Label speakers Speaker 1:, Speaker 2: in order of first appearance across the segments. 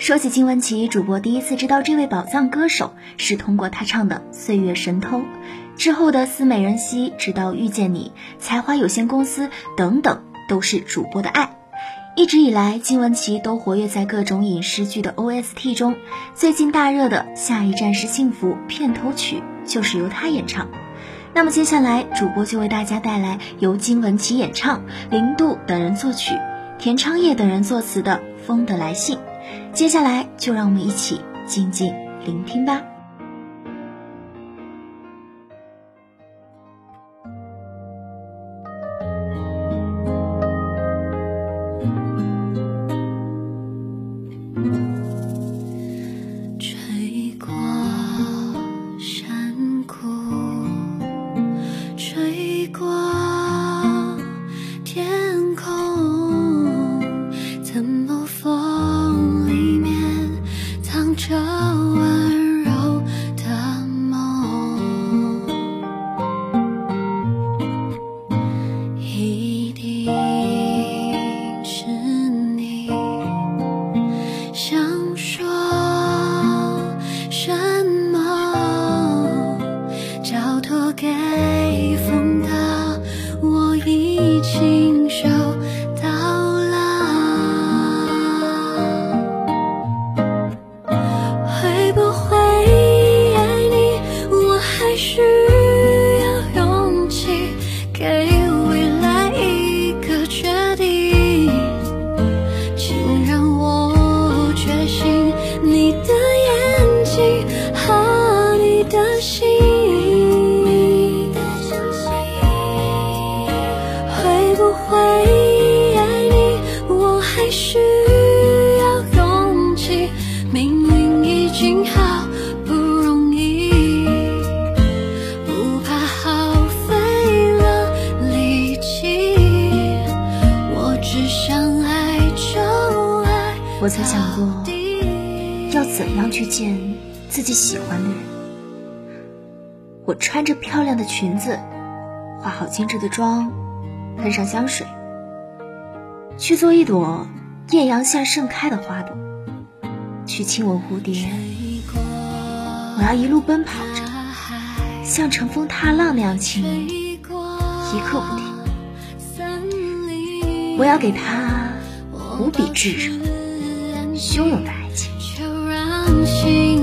Speaker 1: 说起金玟岐，主播第一次知道这位宝藏歌手是通过她唱的《岁月神偷》，之后的《思美人兮》，直到遇见你，才华有限公司等等，都是主播的爱。一直以来，金玟岐都活跃在各种影视剧的 OST 中，最近大热的《下一站是幸福》片头曲就是由她演唱。那么接下来，主播就为大家带来由金玟岐演唱、林度等人作曲、田昌业等人作词的《风的来信》。接下来，就让我们一起静静聆听吧。
Speaker 2: 想和你的心，会不会爱你，我还需要勇气？命运已经好不容易，不怕耗费了力气，我只想爱就爱。
Speaker 1: 我曾想过。
Speaker 2: 要
Speaker 1: 怎样去见自己喜欢的人。我穿着漂亮的裙子，化好精致的妆，喷上香水，去做一朵艳阳下盛开的花朵，去亲吻蝴蝶。
Speaker 2: 我
Speaker 1: 要一路奔跑着，像乘风踏浪那样轻盈，
Speaker 2: 一刻不停。我要给
Speaker 1: 他
Speaker 2: 无比炙热。汹涌的
Speaker 1: 爱
Speaker 2: 情。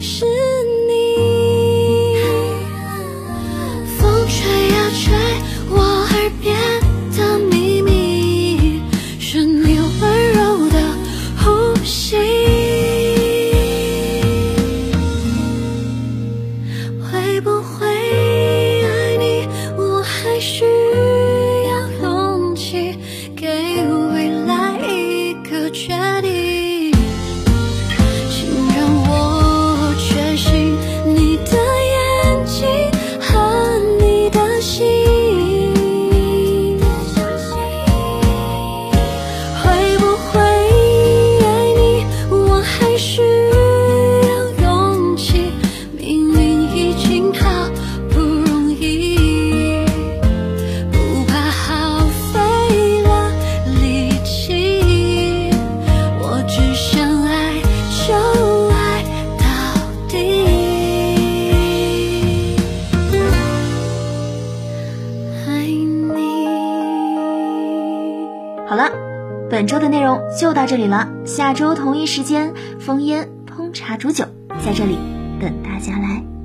Speaker 2: 是
Speaker 1: 本周的内容就到这里了，下周同一时间，风烟烹茶煮酒在这里等大家来。